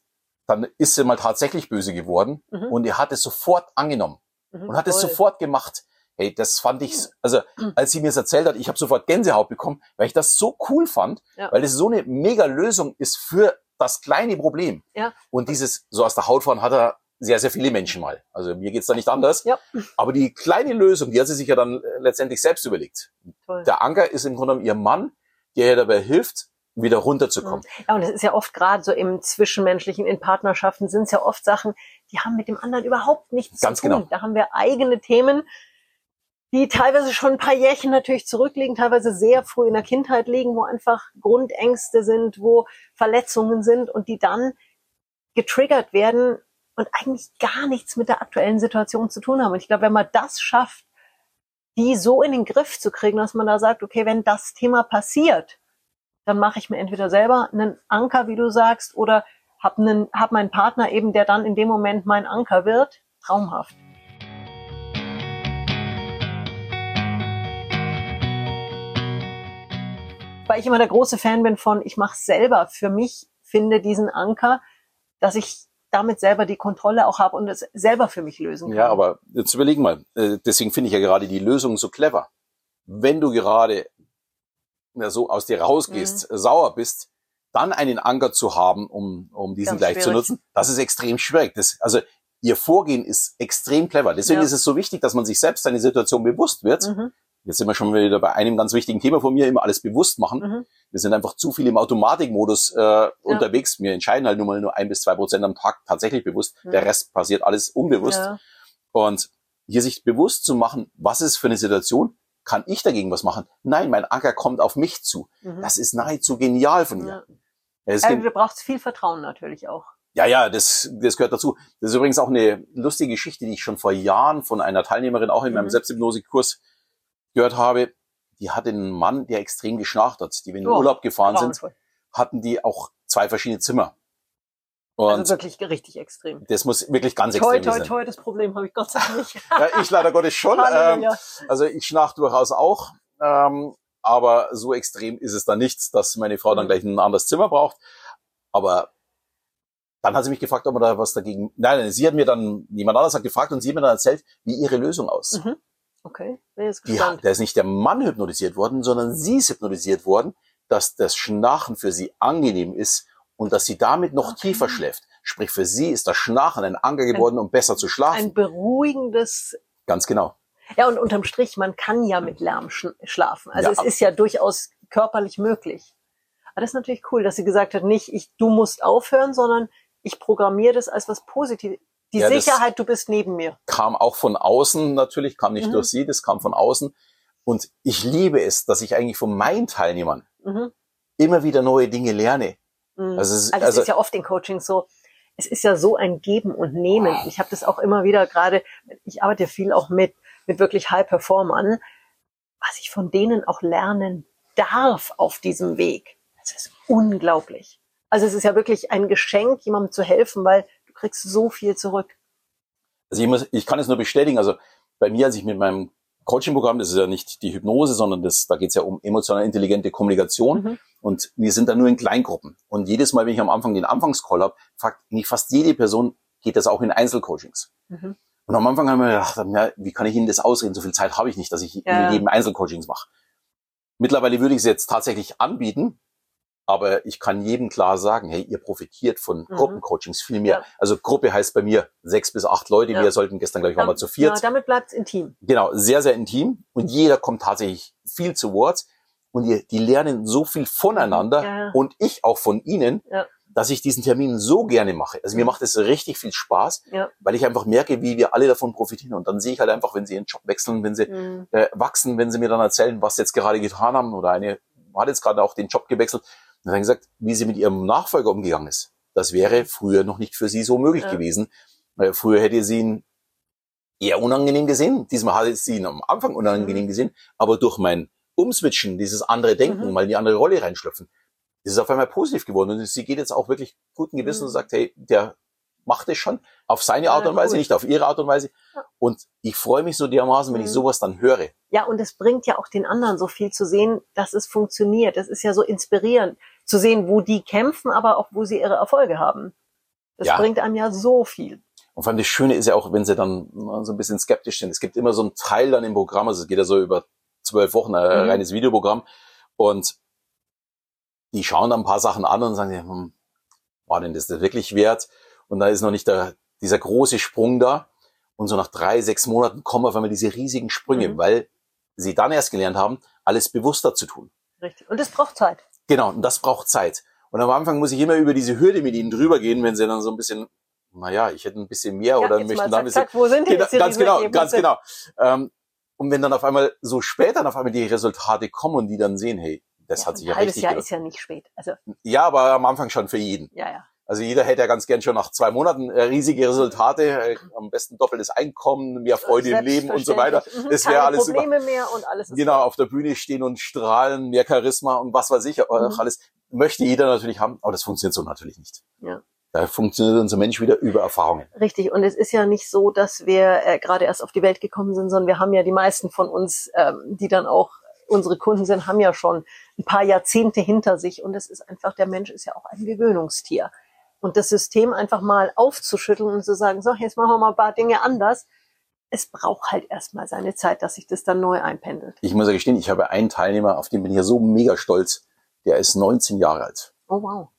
dann ist sie mal tatsächlich böse geworden Mhm. und er hat es sofort angenommen Mhm. und hat es Toll. sofort gemacht. Hey, das fand ich, also Mhm. als sie mir es erzählt hat, ich habe sofort Gänsehaut bekommen, weil ich das so cool fand, Ja. weil es so eine mega Lösung ist für das kleine Problem. Ja. Und dieses so aus der Haut fahren hat er sehr, sehr viele Menschen mal. Also mir geht's da nicht anders. Ja. Aber die kleine Lösung, die hat sie sich ja dann äh, letztendlich selbst überlegt. Toll. Der Anker ist im Grunde genommen ihr Mann, der ihr dabei hilft, wieder runterzukommen. Ja, und es ist ja oft gerade so im Zwischenmenschlichen, in Partnerschaften sind es ja oft Sachen, die haben mit dem anderen überhaupt nichts Ganz zu tun. genau. Da haben wir eigene Themen, die teilweise schon ein paar Jährchen natürlich zurückliegen, teilweise sehr früh in der Kindheit liegen, wo einfach Grundängste sind, wo Verletzungen sind und die dann getriggert werden und eigentlich gar nichts mit der aktuellen Situation zu tun haben. Und ich glaube, wenn man das schafft, die so in den Griff zu kriegen, dass man da sagt, okay, wenn das Thema passiert, dann mache ich mir entweder selber einen Anker, wie du sagst, oder hab, einen, hab meinen Partner eben, der dann in dem Moment mein Anker wird. Traumhaft. Weil ich immer der große Fan bin von, ich mache selber für mich, finde diesen Anker, dass ich damit selber die Kontrolle auch habe und es selber für mich lösen kann. Ja, aber jetzt überleg mal, äh, deswegen finde ich ja gerade die Lösung so clever. Wenn du gerade ja, so aus dir rausgehst, mhm. sauer bist, dann einen Anker zu haben, um, um diesen Ganz gleich schwierig. zu nutzen, das ist extrem schwierig. Das, also ihr Vorgehen ist extrem clever. Deswegen ja. ist es so wichtig, dass man sich selbst seine Situation bewusst wird. Mhm. Jetzt sind wir schon wieder bei einem ganz wichtigen Thema von mir, immer alles bewusst machen. Mhm. Wir sind einfach zu viel im Automatikmodus äh, ja. unterwegs. Wir entscheiden halt nur mal nur ein bis zwei Prozent am Tag tatsächlich bewusst. Mhm. Der Rest passiert alles unbewusst. Ja. Und hier sich bewusst zu machen, was ist für eine Situation, kann ich dagegen was machen? Nein, mein Anker kommt auf mich zu. Mhm. Das ist nahezu genial von mir. Ja. Also du brauchst viel Vertrauen natürlich auch. Ja, ja, das, das gehört dazu. Das ist übrigens auch eine lustige Geschichte, die ich schon vor Jahren von einer Teilnehmerin auch in meinem mhm. Selbsthypnose-Kurs gehört habe. Die hatte einen Mann, der extrem geschnarcht hat. Die, wenn in oh, Urlaub gefahren sind, hatten die auch zwei verschiedene Zimmer. Und also wirklich richtig extrem. Das muss wirklich ganz toi, extrem toi, sein. Toi, toi, das Problem habe ich Gott sei Dank nicht. ja, ich leider Gottes schon. ähm, also ich schnarch durchaus auch. Ähm, aber so extrem ist es dann nicht, dass meine Frau dann mhm. gleich ein anderes Zimmer braucht. Aber dann hat sie mich gefragt, ob man da was dagegen. Nein, nein, sie hat mir dann, jemand anderes hat gefragt und sie hat mir dann erzählt, wie ihre Lösung aussieht. Mhm. Okay, gespannt. Die, da ist nicht der Mann hypnotisiert worden, sondern sie ist hypnotisiert worden, dass das Schnarchen für sie angenehm ist und dass sie damit noch okay. tiefer schläft. Sprich, für sie ist das Schnarchen ein Anker geworden, ein, um besser zu schlafen. Ein beruhigendes. Ganz genau. Ja, und unterm Strich, man kann ja mit Lärm schlafen. Also ja, es ist ja durchaus körperlich möglich. Aber das ist natürlich cool, dass sie gesagt hat, nicht ich, du musst aufhören, sondern ich programmiere das als was Positives. Die ja, Sicherheit, du bist neben mir. Kam auch von außen natürlich, kam nicht mhm. durch sie, das kam von außen. Und ich liebe es, dass ich eigentlich von meinen Teilnehmern mhm. immer wieder neue Dinge lerne. Mhm. Also, es, also, also ist ja oft in Coaching so, es ist ja so ein Geben und Nehmen. Ich habe das auch immer wieder gerade, ich arbeite viel auch mit, mit wirklich High-Performern, was ich von denen auch lernen darf auf diesem Weg. Das ist unglaublich. Also es ist ja wirklich ein Geschenk, jemandem zu helfen, weil kriegst so viel zurück. Also ich, muss, ich kann es nur bestätigen, also bei mir, als ich mit meinem Coaching-Programm, das ist ja nicht die Hypnose, sondern das, da geht es ja um emotional intelligente Kommunikation. Mhm. Und wir sind da nur in Kleingruppen. Und jedes Mal, wenn ich am Anfang den Anfangscall habe, fragt nicht fast jede Person, geht das auch in Einzelcoachings. Mhm. Und am Anfang haben wir gedacht, ja, wie kann ich Ihnen das ausreden? So viel Zeit habe ich nicht, dass ich ja. mit jedem Einzelcoachings mache. Mittlerweile würde ich es jetzt tatsächlich anbieten, aber ich kann jedem klar sagen, hey, ihr profitiert von mhm. Gruppencoachings viel mehr. Ja. Also Gruppe heißt bei mir sechs bis acht Leute. Ja. Wir sollten gestern gleich mal zu viert. Ja, damit bleibt es intim. Genau, sehr, sehr intim. Und jeder kommt tatsächlich viel zu Wort. Und die, die lernen so viel voneinander ja. und ich auch von ihnen, dass ich diesen Termin so gerne mache. Also mir mhm. macht es richtig viel Spaß, ja. weil ich einfach merke, wie wir alle davon profitieren. Und dann sehe ich halt einfach, wenn sie ihren Job wechseln, wenn sie mhm. äh, wachsen, wenn sie mir dann erzählen, was sie jetzt gerade getan haben oder eine hat jetzt gerade auch den Job gewechselt und dann gesagt, wie sie mit ihrem Nachfolger umgegangen ist. Das wäre früher noch nicht für sie so möglich ja. gewesen. Weil früher hätte sie ihn eher unangenehm gesehen. Diesmal hatte sie ihn am Anfang unangenehm mhm. gesehen. Aber durch mein Umswitchen, dieses andere Denken, mhm. mal in die andere Rolle reinschlüpfen, ist es auf einmal positiv geworden. Und sie geht jetzt auch wirklich guten Gewissen mhm. und sagt, hey, der macht es schon auf seine Art und Weise, nicht auf ihre Art und Weise. Und ich freue mich so dermaßen, wenn ich mhm. sowas dann höre. Ja, und es bringt ja auch den anderen so viel zu sehen, dass es funktioniert. Das ist ja so inspirierend zu sehen, wo die kämpfen, aber auch wo sie ihre Erfolge haben. Das ja. bringt einem ja so viel. Und vor allem das Schöne ist ja auch, wenn sie dann so ein bisschen skeptisch sind. Es gibt immer so einen Teil dann im Programm, also es geht ja so über zwölf Wochen, ein mhm. reines Videoprogramm. Und die schauen dann ein paar Sachen an und sagen, hm, war denn das wirklich wert? Und da ist noch nicht der, dieser große Sprung da. Und so nach drei, sechs Monaten kommen auf einmal diese riesigen Sprünge, mhm. weil sie dann erst gelernt haben, alles bewusster zu tun. Richtig. Und das braucht Zeit. Genau, und das braucht Zeit. Und am Anfang muss ich immer über diese Hürde mit ihnen drüber gehen, wenn sie dann so ein bisschen, naja, ich hätte ein bisschen mehr ja, oder möchten da ein bisschen. Zack, wo sind die genau, Ganz genau, ganz genau. Ähm, Und wenn dann auf einmal so spät dann auf einmal die Resultate kommen und die dann sehen, hey, das ja, hat sich ja ein halbes richtig Jahr gelohnt. ist ja nicht spät. Also, Ja, aber am Anfang schon für jeden. ja, ja. Also jeder hätte ja ganz gern schon nach zwei Monaten äh, riesige Resultate, äh, am besten doppeltes Einkommen, mehr Freude im Leben und so weiter. Selbstverständlich. Mhm. Das wäre alles. Probleme mehr und alles Genau, auf der Bühne stehen und strahlen, mehr Charisma und was weiß ich, äh, Mhm. alles möchte jeder natürlich haben, aber das funktioniert so natürlich nicht. Ja. Da funktioniert unser Mensch wieder über Erfahrungen. Richtig. Und es ist ja nicht so, dass wir äh, gerade erst auf die Welt gekommen sind, sondern wir haben ja die meisten von uns, ähm, die dann auch unsere Kunden sind, haben ja schon ein paar Jahrzehnte hinter sich. Und es ist einfach, der Mensch ist ja auch ein Gewöhnungstier. Und das System einfach mal aufzuschütteln und zu sagen, so, jetzt machen wir mal ein paar Dinge anders. Es braucht halt erstmal seine Zeit, dass sich das dann neu einpendelt. Ich muss ja gestehen, ich habe einen Teilnehmer, auf den bin ich ja so mega stolz, der ist 19 Jahre alt. Oh wow.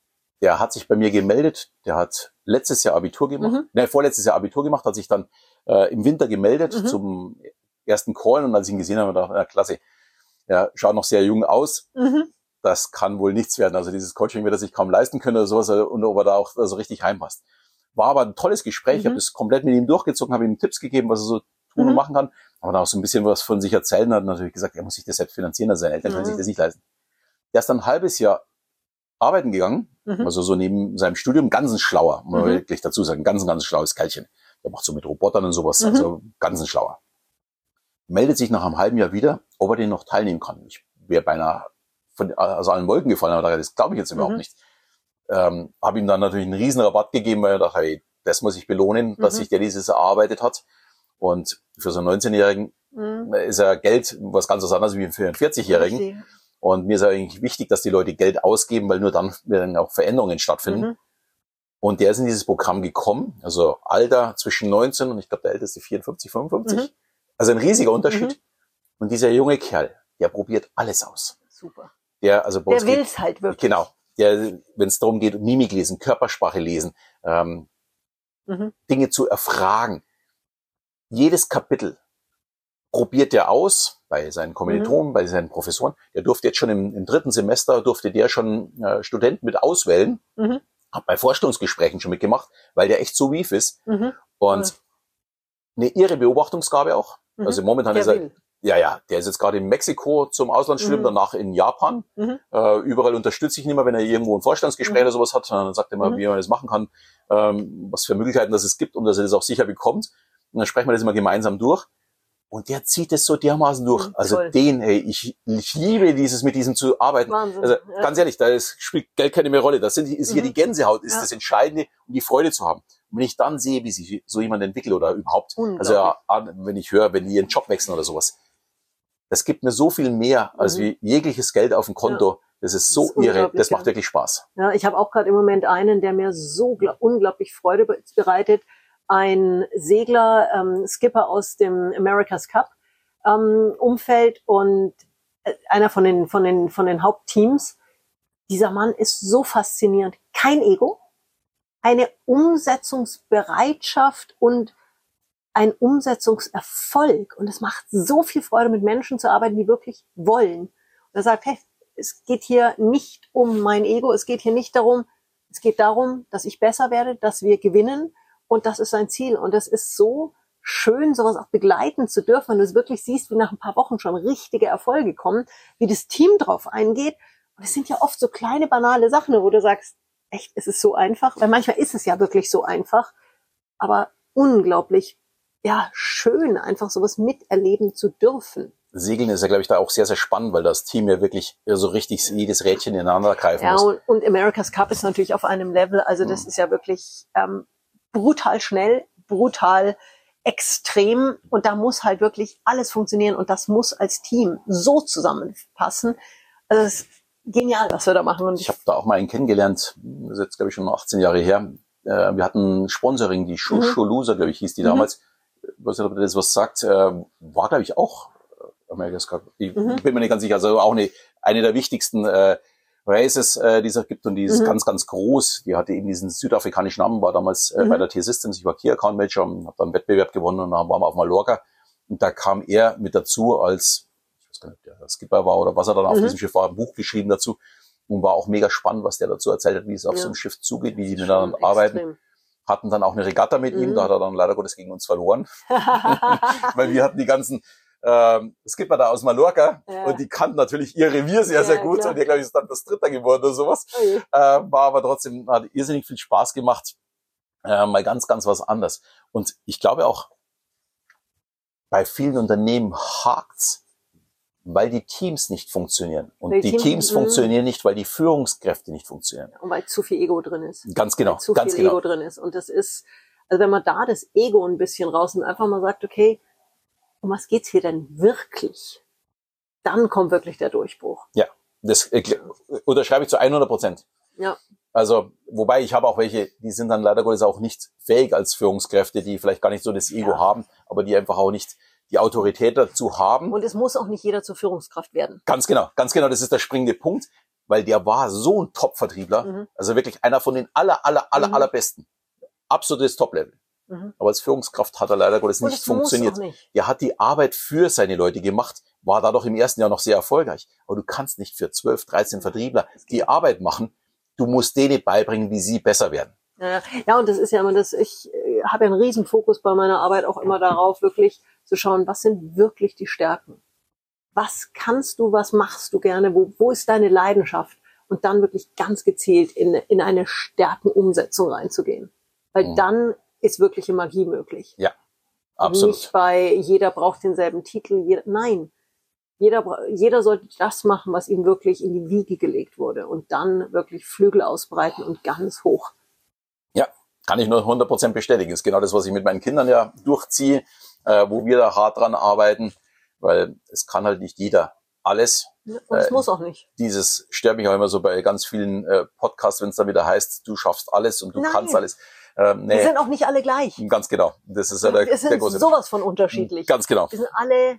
Der hat sich bei mir gemeldet, der hat letztes Jahr Abitur gemacht, Mhm. nein, vorletztes Jahr Abitur gemacht, hat sich dann äh, im Winter gemeldet Mhm. zum ersten Call und als ich ihn gesehen habe, habe ich ja, klasse, er schaut noch sehr jung aus, Mhm. Das kann wohl nichts werden. Also dieses Coaching wird er sich kaum leisten können oder sowas und ob er da auch also richtig heimpasst. War aber ein tolles Gespräch. Ich Mhm. habe das komplett mit ihm durchgezogen, habe ihm Tipps gegeben, was er so tun und Mhm. machen kann. Aber dann auch so ein bisschen was von sich erzählen und hat natürlich gesagt, er muss sich das selbst finanzieren, also seine Eltern können Mhm. sich das nicht leisten. Der ist dann ein halbes Jahr arbeiten gegangen, Mhm. also so neben seinem Studium, ganz ein schlauer, muss man Mhm. wirklich dazu sagen, ganz, ein ganz schlaues Kerlchen. Der macht so mit Robotern und sowas, Mhm. also ganz ein schlauer. Meldet sich nach einem halben Jahr wieder, ob er den noch teilnehmen kann. Ich wäre beinahe von, aus allen Wolken gefallen, aber das glaube ich jetzt überhaupt Mhm. nicht. Ähm, habe ihm dann natürlich einen riesen Rabatt gegeben, weil er dachte, hey, das muss ich belohnen, dass Mhm. sich der dieses erarbeitet hat. Und für so einen 19-Jährigen Mhm. ist ja Geld was ganz anderes wie für einen 40-Jährigen. Richtig. Und mir ist eigentlich wichtig, dass die Leute Geld ausgeben, weil nur dann werden auch Veränderungen stattfinden. Mhm. Und der ist in dieses Programm gekommen, also Alter zwischen 19 und ich glaube der älteste 54, 55. Mhm. Also ein riesiger Unterschied. Mhm. Und dieser junge Kerl, der probiert alles aus. Super. Der, also Der geht- will's halt wirklich. Genau. Der, wenn es darum geht, Mimik lesen, Körpersprache lesen, ähm, Mhm. Dinge zu erfragen. Jedes Kapitel probiert er aus bei seinen Kommilitonen, Mhm. bei seinen Professoren. Der durfte jetzt schon im, im dritten Semester, durfte der schon äh, Studenten mit auswählen. Mhm. Hat bei Vorstellungsgesprächen schon mitgemacht, weil der echt so wief ist. Mhm. Und eine irre Beobachtungsgabe auch. Mhm. Also momentan Der ist er, will. Ja, ja, der ist jetzt gerade in Mexiko zum Auslandsstudium, Mhm. danach in Japan. Mhm. Äh, überall unterstütze ich ihn immer, wenn er irgendwo ein Vorstellungsgespräch Mhm. oder sowas hat. Dann sagt er immer, Mhm. wie man das machen kann, ähm, was für Möglichkeiten das es gibt und dass er das auch sicher bekommt. Und dann sprechen wir das immer gemeinsam durch. Und der zieht es so dermaßen durch. Mhm, also toll. den, ey, ich, ich liebe dieses, mit diesem zu arbeiten. Wahnsinn. Also ja. ganz ehrlich, da ist, spielt Geld keine mehr Rolle. Das sind, ist hier Mhm. die Gänsehaut, ist Ja. das Entscheidende, um die Freude zu haben. Und wenn ich dann sehe, wie sich so jemand entwickelt oder überhaupt, also ja, wenn ich höre, wenn die ihren Job wechseln oder sowas, das gibt mir so viel mehr als Mhm. wie jegliches Geld auf dem Konto. Das ist so Das ist irre. Das macht ja. wirklich Spaß. Ja, ich habe auch gerade im Moment einen, der mir so gla- unglaublich Freude be- bereitet. Ein Segler, ähm, Skipper aus dem America's Cup ähm, Umfeld und äh, einer von den, von den, von den Hauptteams. Dieser Mann ist so faszinierend. Kein Ego, eine Umsetzungsbereitschaft und ein Umsetzungserfolg. Und es macht so viel Freude, mit Menschen zu arbeiten, die wirklich wollen. Und er sagt, hey, es geht hier nicht um mein Ego, es geht hier nicht darum, es geht darum, dass ich besser werde, dass wir gewinnen und das ist sein Ziel. Und das ist so schön, sowas auch begleiten zu dürfen, wenn du es wirklich siehst, wie nach ein paar Wochen schon richtige Erfolge kommen, wie das Team drauf eingeht. Und es sind ja oft so kleine, banale Sachen, wo du sagst, echt, es ist so einfach, weil manchmal ist es ja wirklich so einfach, aber unglaublich, ja, schön, einfach sowas miterleben zu dürfen. Segeln ist ja, glaube ich, da auch sehr, sehr spannend, weil das Team ja wirklich so richtig jedes Rädchen ineinander greifen Ja, muss. und, und America's Cup ist natürlich auf einem Level, also das Mhm. ist ja wirklich ähm, brutal schnell, brutal extrem und da muss halt wirklich alles funktionieren und das muss als Team so zusammenpassen. Also es ist genial, was wir da machen. Und Ich habe da auch mal einen kennengelernt, das ist jetzt, glaube ich, schon 18 Jahre her. Äh, wir hatten Sponsoring, die Mhm. Shusho glaube ich, hieß die Mhm. damals. Ich weiß nicht, ob das was sagt. Äh, war, glaube ich, auch äh, America's Cup. Ich Mhm. bin mir nicht ganz sicher. Also auch eine, eine der wichtigsten äh, Races, äh, die es gibt und die ist Mhm. ganz, ganz groß. Die hatte eben diesen südafrikanischen Namen, war damals äh, Mhm. bei der T-Systems. Ich war Key Account Manager und habe dann einen Wettbewerb gewonnen und dann waren wir auf Mallorca. Und da kam er mit dazu als, ich weiß gar nicht, ob der Skipper war oder was er dann auf Mhm. diesem Schiff war, ein Buch geschrieben dazu. Und war auch mega spannend, was der dazu erzählt hat, wie es auf Ja. so einem Schiff zugeht, wie die miteinander arbeiten. Hatten dann auch eine Regatta mit ihm, Mhm. da hat er dann leider Gottes gegen uns verloren, weil wir hatten die ganzen Ähm, mal da aus Mallorca Ja. und die kannten natürlich ihr Revier sehr, Ja, sehr gut klar. und der, glaube ich, ist dann das Dritter geworden oder sowas. Je. Äh, war aber trotzdem, hat irrsinnig viel Spaß gemacht. Äh, mal ganz, ganz was anderes. Und ich glaube auch, bei vielen Unternehmen hakt's, weil die Teams nicht funktionieren. Und die die Teams- Teams funktionieren nicht, weil die Führungskräfte nicht funktionieren. Und weil zu viel Ego drin ist. Ganz genau, Weil zu ganz viel genau. Ego drin ist. Und das ist, also wenn man da das Ego ein bisschen rausnimmt, einfach mal sagt, okay, um was geht's hier denn wirklich? Dann kommt wirklich der Durchbruch. Das äh, unterschreibe ich zu 100 Prozent. Ja. Also, wobei ich habe auch welche, die sind dann leider Gottes auch nicht fähig als Führungskräfte, die vielleicht gar nicht so das Ego Ja. haben, aber die einfach auch nicht die Autorität dazu haben. Und es muss auch nicht jeder zur Führungskraft werden. Ganz genau, ganz genau, das ist der springende Punkt, weil der war so ein Top-Vertriebler, Mhm. also wirklich einer von den aller, aller, aller, Mhm. allerbesten. Absolutes Top-Level. Mhm. Aber als Führungskraft hat er leider Gottes nicht muss funktioniert. nicht. Er hat die Arbeit für seine Leute gemacht, war dadurch im ersten Jahr noch sehr erfolgreich. Aber du kannst nicht für 12, 13 Vertriebler die Arbeit machen. Du musst denen beibringen, wie sie besser werden. Ja, ja, und das ist ja immer das, ich äh, habe ja einen riesen Fokus bei meiner Arbeit auch immer darauf, wirklich zu schauen, was sind wirklich die Stärken? Was kannst du, was machst du gerne, wo, wo ist deine Leidenschaft? Und dann wirklich ganz gezielt in, in eine Stärkenumsetzung reinzugehen. Weil Mhm. dann ist wirkliche Magie möglich. Absolut. Nicht bei jeder braucht denselben Titel. Jeder, nein. Jeder, jeder sollte das machen, was ihm wirklich in die Wiege gelegt wurde. Und dann wirklich Flügel ausbreiten und ganz hoch. Kann ich nur 100% bestätigen. ist genau das, was ich mit meinen Kindern ja durchziehe, äh, wo wir da hart dran arbeiten, weil es kann halt nicht jeder alles. Und es Äh, muss auch nicht. Dieses stört mich auch immer so bei ganz vielen äh, Podcasts, wenn es dann wieder heißt, du schaffst alles und du Nein. kannst alles. Ähm, Wir nee, sind auch nicht alle gleich. ganz genau. Das ist ja der, Wir der sind große sowas von unterschiedlich. Ganz genau. Wir sind alle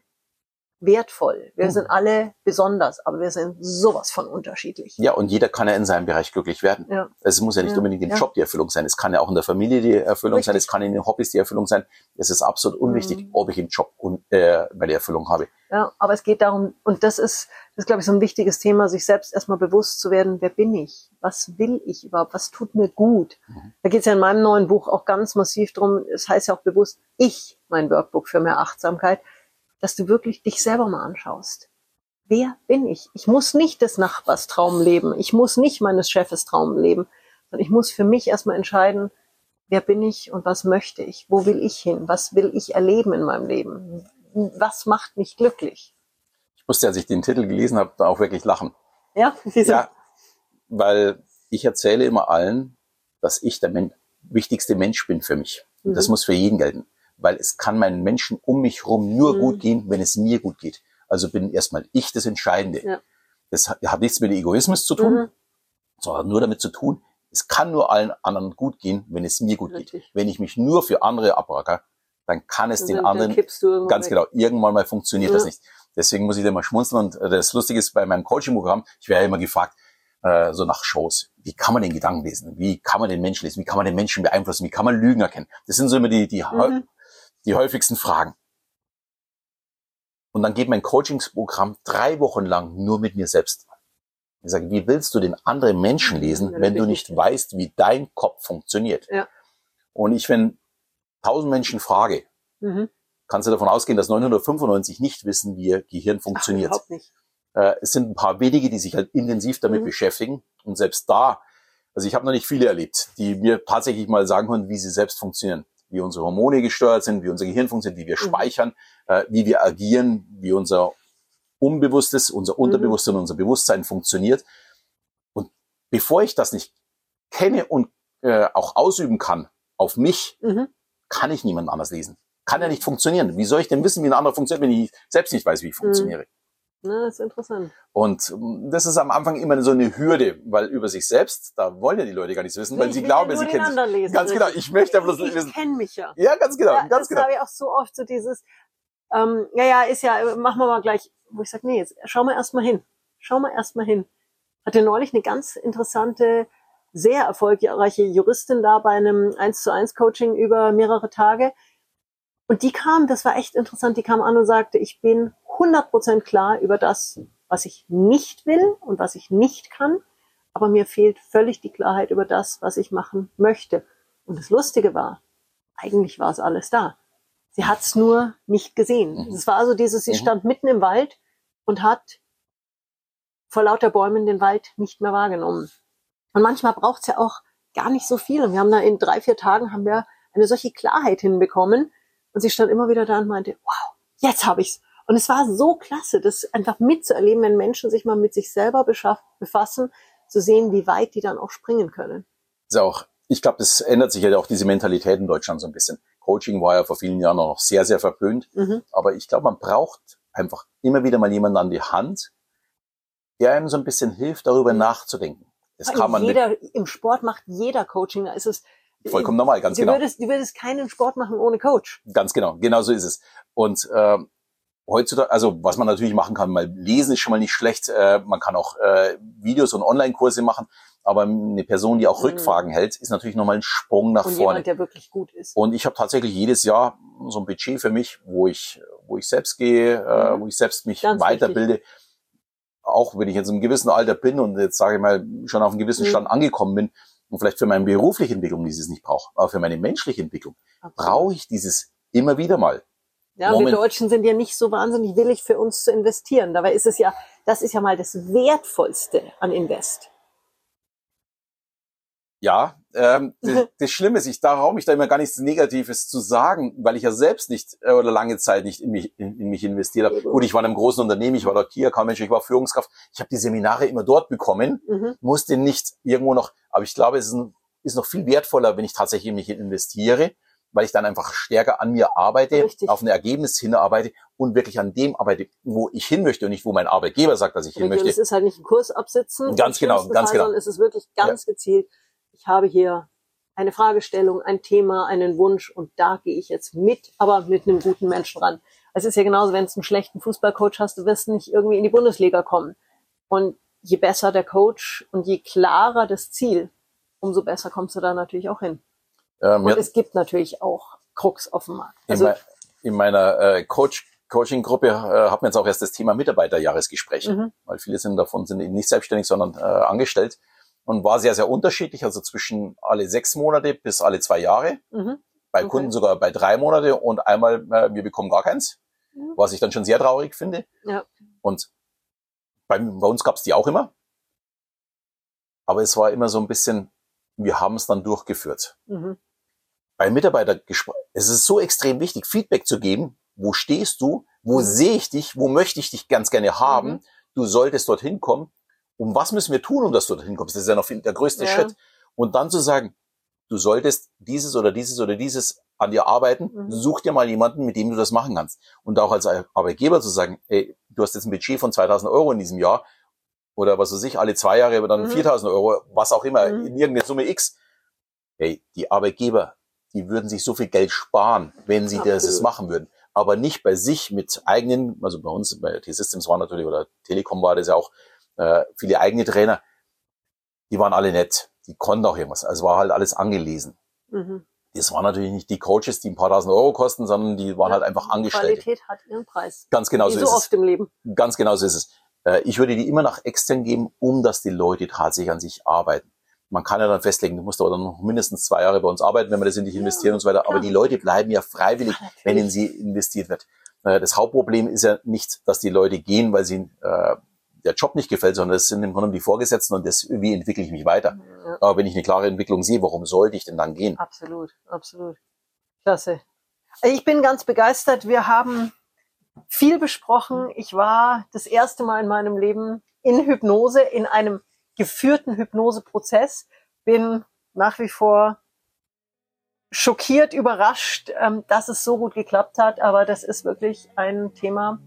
wertvoll. Wir Mhm. sind alle besonders, aber wir sind sowas von unterschiedlich. Ja, und jeder kann ja in seinem Bereich glücklich werden. Ja. Es muss ja nicht Ja, unbedingt im ja. Job die Erfüllung sein. Es kann ja auch in der Familie die Erfüllung sein. Richtig. Es kann in den Hobbys die Erfüllung sein. Es ist absolut unwichtig, Mhm. ob ich im Job un, äh, meine Erfüllung habe. Ja, aber es geht darum, und das ist, das ist, glaube ich, so ein wichtiges Thema, sich selbst erstmal bewusst zu werden, wer bin ich? Was will ich überhaupt? Was tut mir gut? Mhm. Da geht es ja in meinem neuen Buch auch ganz massiv drum. es heißt ja auch bewusst, ich, mein Workbook für mehr Achtsamkeit, dass du wirklich dich selber mal anschaust. Wer bin ich? Ich muss nicht des Nachbars Traum leben. Ich muss nicht meines Chefes Traum leben. Sondern ich muss für mich erstmal entscheiden, wer bin ich und was möchte ich? Wo will ich hin? Was will ich erleben in meinem Leben? Was macht mich glücklich? Ich musste, als ich den Titel gelesen habe, da auch wirklich lachen. Ja, diese, Ja, weil ich erzähle immer allen, dass ich der wichtigste Mensch bin für mich. Und Mhm. das muss für jeden gelten. Weil es kann meinen Menschen um mich herum nur Mhm. gut gehen, wenn es mir gut geht. Also bin erstmal ich das Entscheidende. Ja. Das hat, hat nichts mit Egoismus zu tun, Mhm. sondern nur damit zu tun, es kann nur allen anderen gut gehen, wenn es mir gut geht. Richtig. Wenn ich mich nur für andere abracker, dann kann es den dann, anderen du irgendwann Ganz weg. genau. Irgendwann mal funktioniert Ja. das nicht. Deswegen muss ich da mal schmunzeln. Und äh, das Lustige ist bei meinem Coaching-Programm, ich werde ja immer gefragt, äh, so nach Shows, wie kann man den Gedanken lesen? Wie kann man den Menschen lesen? Wie kann man den Menschen beeinflussen? Wie kann man Lügen erkennen? Das sind so immer die, die, Mhm. Die häufigsten Fragen. Und dann geht mein Coachingsprogramm drei Wochen lang nur mit mir selbst. Ich sage, wie willst du den anderen Menschen lesen, Ja, wenn du richtig. nicht weißt, wie dein Kopf funktioniert? Ja. Und ich, wenn tausend Menschen frage, Mhm. kannst du davon ausgehen, dass 995 nicht wissen, wie ihr Gehirn Ach, funktioniert. überhaupt nicht. Äh, es sind ein paar wenige, die sich halt intensiv damit Mhm. beschäftigen. Und selbst da, also ich habe noch nicht viele erlebt, die mir tatsächlich mal sagen können, wie sie selbst funktionieren. Wie unsere Hormone gesteuert sind, wie unser Gehirn funktioniert, wie wir Mhm. speichern, äh, wie wir agieren, wie unser Unbewusstes, unser Mhm. Unterbewusstes und unser Bewusstsein funktioniert. Und bevor ich das nicht kenne und äh, auch ausüben kann auf mich, Mhm. kann ich niemand anders lesen. Kann ja nicht funktionieren. Wie soll ich denn wissen, wie ein anderer funktioniert, wenn ich selbst nicht weiß, wie ich funktioniere? Na, das ist interessant. Und ähm, das ist am Anfang immer so eine Hürde, weil über sich selbst, da wollen ja die Leute gar nichts wissen, weil Ich sie glauben, ja sie kennen sich. lesen. Ganz genau, ich möchte ja bloß ich, wissen. Ich kenne mich ja. Ja, ganz genau, ja, ganz das genau. habe ich auch so oft so dieses, ähm, ja, ja, ist ja, machen wir mal gleich, wo ich sage, nee, jetzt schau mal erst mal hin. Schau mal erst mal hin. Hatte neulich eine ganz interessante, sehr erfolgreiche Juristin da bei einem 1 zu 1 Coaching über mehrere Tage. Und die kam, das war echt interessant, die kam an und sagte, ich bin 100% klar über das, was ich nicht will und was ich nicht kann, aber mir fehlt völlig die Klarheit über das, was ich machen möchte. Und das Lustige war, eigentlich war es alles da. Sie hat es nur nicht gesehen. Mhm. Es war also dieses, sie Mhm. stand mitten im Wald und hat vor lauter Bäumen den Wald nicht mehr wahrgenommen. Und manchmal braucht es ja auch gar nicht so viel. Und wir haben da in drei, vier Tagen haben wir eine solche Klarheit hinbekommen. Und sie stand immer wieder da und meinte, wow, jetzt habe ich's. Und es war so klasse, das einfach mitzuerleben, wenn Menschen sich mal mit sich selber befassen, zu sehen, wie weit die dann auch springen können. ist auch, ich glaube, das ändert sich ja auch diese Mentalität in Deutschland so ein bisschen. Coaching war ja vor vielen Jahren noch sehr, sehr verpönt. Mhm. Aber ich glaube, man braucht einfach immer wieder mal jemanden an die Hand, der einem so ein bisschen hilft, darüber nachzudenken. Das kann man mit, jeder, Im Sport macht jeder Coaching. Da ist es vollkommen normal, ganz du genau. Würdest, du würdest keinen Sport machen ohne Coach. Ganz genau, genau so ist es. Und ähm, heutzutage, also was man natürlich machen kann, mal lesen ist schon mal nicht schlecht. Äh, man kann auch äh, Videos und Online-Kurse machen, aber eine Person, die auch Mhm. Rückfragen hält, ist natürlich nochmal ein Sprung nach Und vorne. jemand, der wirklich gut ist. Und ich habe tatsächlich jedes Jahr so ein Budget für mich, wo ich, wo ich selbst gehe, äh, Mhm. wo ich selbst mich Ganz weiterbilde. Auch wenn ich jetzt im gewissen Alter bin und jetzt sage ich mal schon auf einem gewissen Mhm. Stand angekommen bin und vielleicht für meine berufliche Entwicklung dieses nicht brauche, aber für meine menschliche Entwicklung brauche ich dieses immer wieder mal. Ja, und wir Moment. Deutschen sind ja nicht so wahnsinnig willig für uns zu investieren. Dabei ist es ja, das ist ja mal das Wertvollste an Invest. Ja, ähm, das, das Schlimme ist, ich traue mich da immer gar nichts Negatives zu sagen, weil ich ja selbst nicht äh, oder lange Zeit nicht in mich, in, in mich investiert habe. Gut. Ich war in einem großen Unternehmen, ich war dort Key Account Manager, ich war Führungskraft. Ich habe die Seminare immer dort bekommen, Mhm. musste nicht irgendwo noch, aber ich glaube, es ist, ein, ist noch viel wertvoller, wenn ich tatsächlich in mich investiere, weil ich dann einfach stärker an mir arbeite, Richtig. auf ein Ergebnis hinarbeite und wirklich an dem arbeite, wo ich hin möchte und nicht, wo mein Arbeitgeber sagt, dass ich hin möchte. es ist halt nicht ein Kurs absitzen. Ganz genau, ganz Fall, genau. Sondern es ist wirklich ganz gezielt. Ich habe hier eine Fragestellung, ein Thema, einen Wunsch und da gehe ich jetzt mit, aber mit einem guten Menschen ran. Es ist ja genauso, wenn du einen schlechten Fußballcoach hast, du wirst nicht irgendwie in die Bundesliga kommen. Und je besser der Coach und je klarer das Ziel, umso besser kommst du da natürlich auch hin. Ähm, Und es gibt natürlich auch Krux auf dem Markt. in, Also, mei- in meiner äh, Coach Coaching-Gruppe äh, hat man jetzt auch erst das Thema Mitarbeiterjahresgespräche, Mhm. weil viele sind davon sind eben nicht selbstständig, sondern äh, angestellt und war sehr, sehr unterschiedlich, also zwischen alle sechs Monate bis alle zwei Jahre, mhm. bei Okay. Kunden sogar bei drei Monate und einmal, äh, wir bekommen gar keins, Mhm. was ich dann schon sehr traurig finde. Ja. Und bei, bei uns gab es die auch immer, aber es war immer so ein bisschen, wir haben es dann durchgeführt Mhm. bei Mitarbeitergesprächen, es ist so extrem wichtig, Feedback zu geben. Wo stehst du? Wo Mhm. sehe ich dich? Wo möchte ich dich ganz gerne haben? Mhm. Du solltest dorthin kommen. Und was müssen wir tun, um dass du dorthin kommst? Das ist ja noch viel, der größte Ja. Schritt. Und dann zu sagen, du solltest dieses oder dieses oder dieses an dir arbeiten. Mhm. Such dir mal jemanden, mit dem du das machen kannst. Und auch als Arbeitgeber zu sagen, ey, du hast jetzt ein Budget von 2000 Euro in diesem Jahr. Oder was weiß ich, alle zwei Jahre aber dann Mhm. 4000 Euro, was auch immer, Mhm. in irgendeine Summe X. Hey, die Arbeitgeber, die würden sich so viel Geld sparen, wenn sie das Absolut. machen würden. Aber nicht bei sich mit eigenen, also bei uns, bei T-Systems war natürlich, oder Telekom war das ja auch, äh, viele eigene Trainer, die waren alle nett. Die konnten auch irgendwas. Also war halt alles angelesen. Mhm. Das waren natürlich nicht die Coaches, die ein paar tausend Euro kosten, sondern die waren Ja, halt einfach Angestellte. Qualität hat ihren Preis. Ganz genau so so ist es. oft im Leben. Ganz genau so ist es. Äh, Ich würde die immer nach extern geben, um dass die Leute tatsächlich an sich arbeiten. Man kann ja dann festlegen, du musst aber dann noch mindestens zwei Jahre bei uns arbeiten, wenn wir das in dich Ja, investieren und so weiter. Aber klar. die Leute bleiben ja freiwillig, Natürlich. wenn in sie investiert wird. Äh, Das Hauptproblem ist ja nicht, dass die Leute gehen, weil sie äh, der Job nicht gefällt, sondern das sind im Grunde die Vorgesetzten und das, wie entwickle ich mich weiter. Ja, Aber wenn ich eine klare Entwicklung sehe, warum sollte ich denn dann gehen? absolut, absolut. Klasse. Ich bin ganz begeistert. Wir haben viel besprochen. Ich war das erste Mal in meinem Leben in Hypnose, in einem geführten Hypnoseprozess. Bin nach wie vor schockiert, überrascht, ähm, dass es so gut geklappt hat. Aber das ist wirklich ein Thema,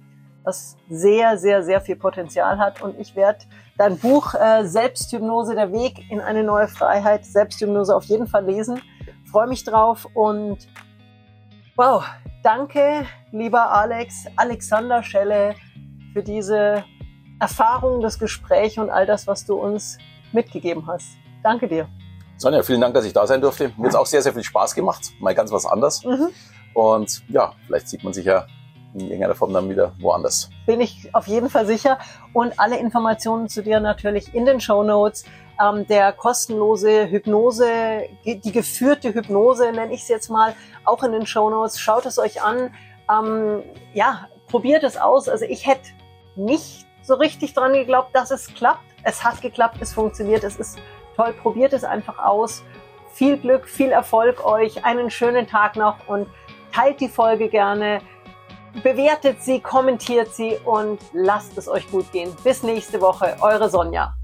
was sehr, sehr, sehr viel Potenzial hat. Und ich werde dein Buch äh, Selbsthypnose, der Weg in eine neue Freiheit, Selbsthypnose auf jeden Fall lesen. Freue mich drauf und wow, danke, lieber Alex, Alexander Schelle, für diese Erfahrung, das Gespräch und all das, was du uns mitgegeben hast. Danke dir. Sonja, vielen Dank, dass ich da sein durfte. Mir hat auch sehr, sehr viel Spaß gemacht. Mal ganz was anderes. Mhm. Und ja, vielleicht sieht man sich ja in irgendeiner Form dann wieder woanders. Bin ich auf jeden Fall sicher. Und alle Informationen zu dir natürlich in den Show Notes. ähm, der kostenlose Hypnose, die geführte Hypnose, nenne ich es jetzt mal, auch in den Show Notes. Schaut es euch an. Ähm, ja, probiert es aus. Also ich hätte nicht so richtig dran geglaubt, dass es klappt. Es hat geklappt, es funktioniert, es ist toll. Probiert es einfach aus. Viel Glück, viel Erfolg euch, einen schönen Tag noch und teilt die Folge gerne, bewertet sie, kommentiert sie und lasst es euch gut gehen. Bis nächste Woche, eure Sonja.